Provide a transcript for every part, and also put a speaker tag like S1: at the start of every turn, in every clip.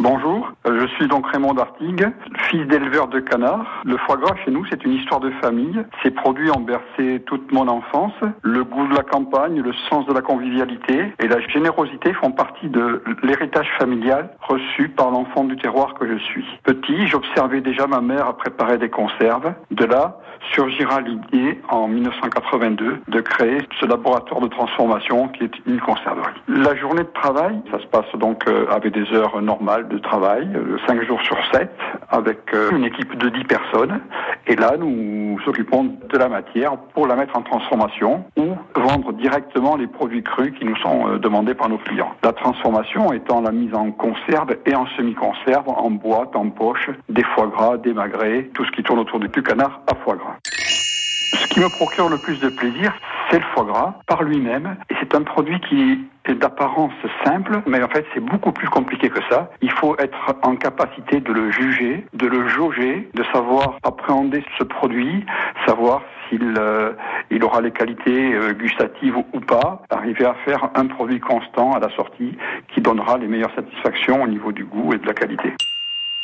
S1: Bonjour, je suis donc Raymond Dartigue, fils d'éleveur de canards. Le foie gras chez nous, c'est une histoire de famille. Ces produits ont bercé toute mon enfance. Le goût de la campagne, le sens de la convivialité et la générosité font partie de l'héritage familial reçu par l'enfant du terroir que je suis. Petit, j'observais déjà ma mère préparer des conserves. De là, surgira l'idée en 1982 de créer ce laboratoire de transformation qui est une conserverie. La journée de travail, ça se passe donc euh, avec des heures normales de travail, 5 euh, jours sur 7, avec euh, une équipe de 10 personnes. Et là, nous nous occupons de la matière pour la mettre en transformation ou vendre directement les produits crus qui nous sont euh, demandés par nos clients. La transformation étant la mise en conserve et en semi-conserve, en boîte, en poche, des foie gras, des magrets, tout ce qui tourne autour du canard à foie gras. Ce qui me procure le plus de plaisir, c'est le foie gras par lui-même. Et c'est un produit qui est d'apparence simple, mais en fait c'est beaucoup plus compliqué que ça. Il faut être en capacité de le juger, de le jauger, de savoir appréhender ce produit, savoir s'il euh, il aura les qualités euh, gustatives ou pas, arriver à faire un produit constant à la sortie qui donnera les meilleures satisfactions au niveau du goût et de la qualité.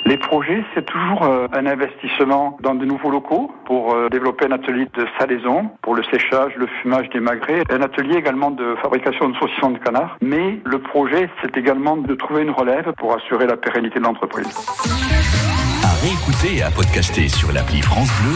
S1: Les projets, c'est toujours euh, un investissement dans de nouveaux locaux pour euh, développer un atelier de salaison pour le séchage, le fumage des magrets, un atelier également de fabrication de saucissons de canard. Mais le projet, c'est également de trouver une relève pour assurer la pérennité de l'entreprise.
S2: À et à podcaster sur l'appli France Bleu